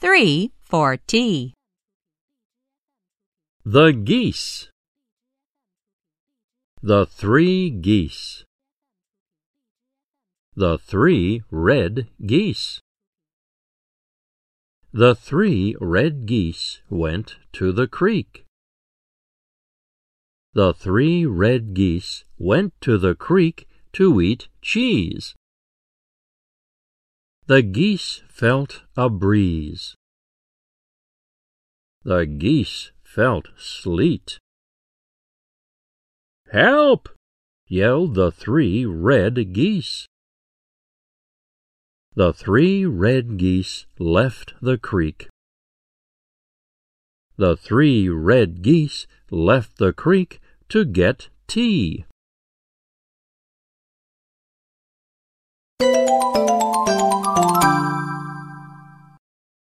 3 for tea. The geese. The three geese. The three red geese. The three red geese went to the creek. The three red geese went to the creek to eat cheese. The geese felt a breeze. The geese felt sleet. Help! yelled the three red geese. The three red geese left the creek. The three red geese left the creek to get tea.